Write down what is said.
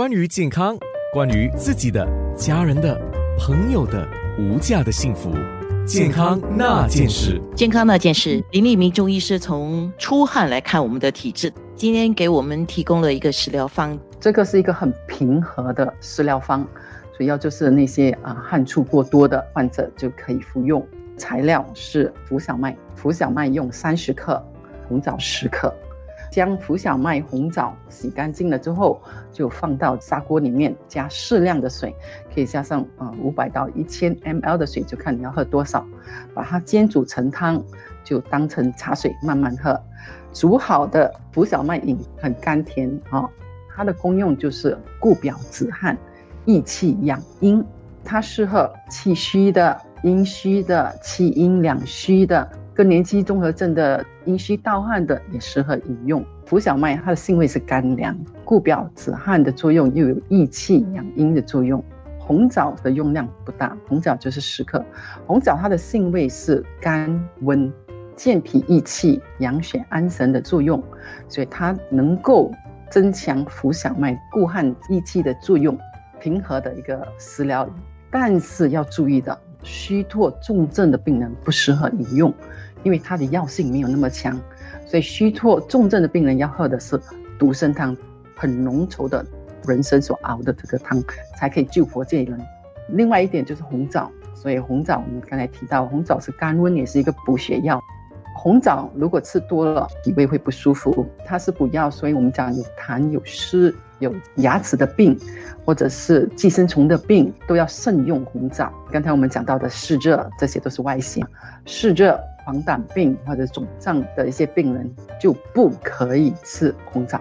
关于健康，关于自己的、家人的、朋友的无价的幸福，健康那件事。健康那件事，林立明中医师从出汗来看我们的体质，今天给我们提供了一个食疗方。这个是一个很平和的食疗方，主要就是那些啊汗出过多的患者就可以服用。材料是浮小麦，浮小麦用三十克，红枣十克。将浮小麦、红枣洗干净了之后，就放到砂锅里面，加适量的水，可以加上呃五百到一千 mL 的水，就看你要喝多少。把它煎煮成汤，就当成茶水慢慢喝。煮好的浮小麦饮很甘甜啊，它的功用就是固表止汗、益气养阴，它适合气虚的、阴虚的、气阴两虚的。更年期综合症的阴虚盗汗的也适合饮用浮小麦，它的性味是甘凉，固表止汗的作用又有益气养阴的作用。红枣的用量不大，红枣就是十克。红枣它的性味是甘温，健脾益气、养血安神的作用，所以它能够增强浮小麦固汗益气的作用，平和的一个食疗。但是要注意的，虚脱重症的病人不适合饮用。因为它的药性没有那么强，所以虚脱重症的病人要喝的是独参汤，很浓稠的人参所熬的这个汤，才可以救活这人。另外一点就是红枣，所以红枣我们刚才提到，红枣是甘温，也是一个补血药。红枣如果吃多了，脾胃会不舒服。它是补药，所以我们讲有痰、有湿、有牙齿的病，或者是寄生虫的病，都要慎用红枣。刚才我们讲到的湿热，这些都是外邪，湿热。黄疸病或者肿胀的一些病人就不可以吃红枣。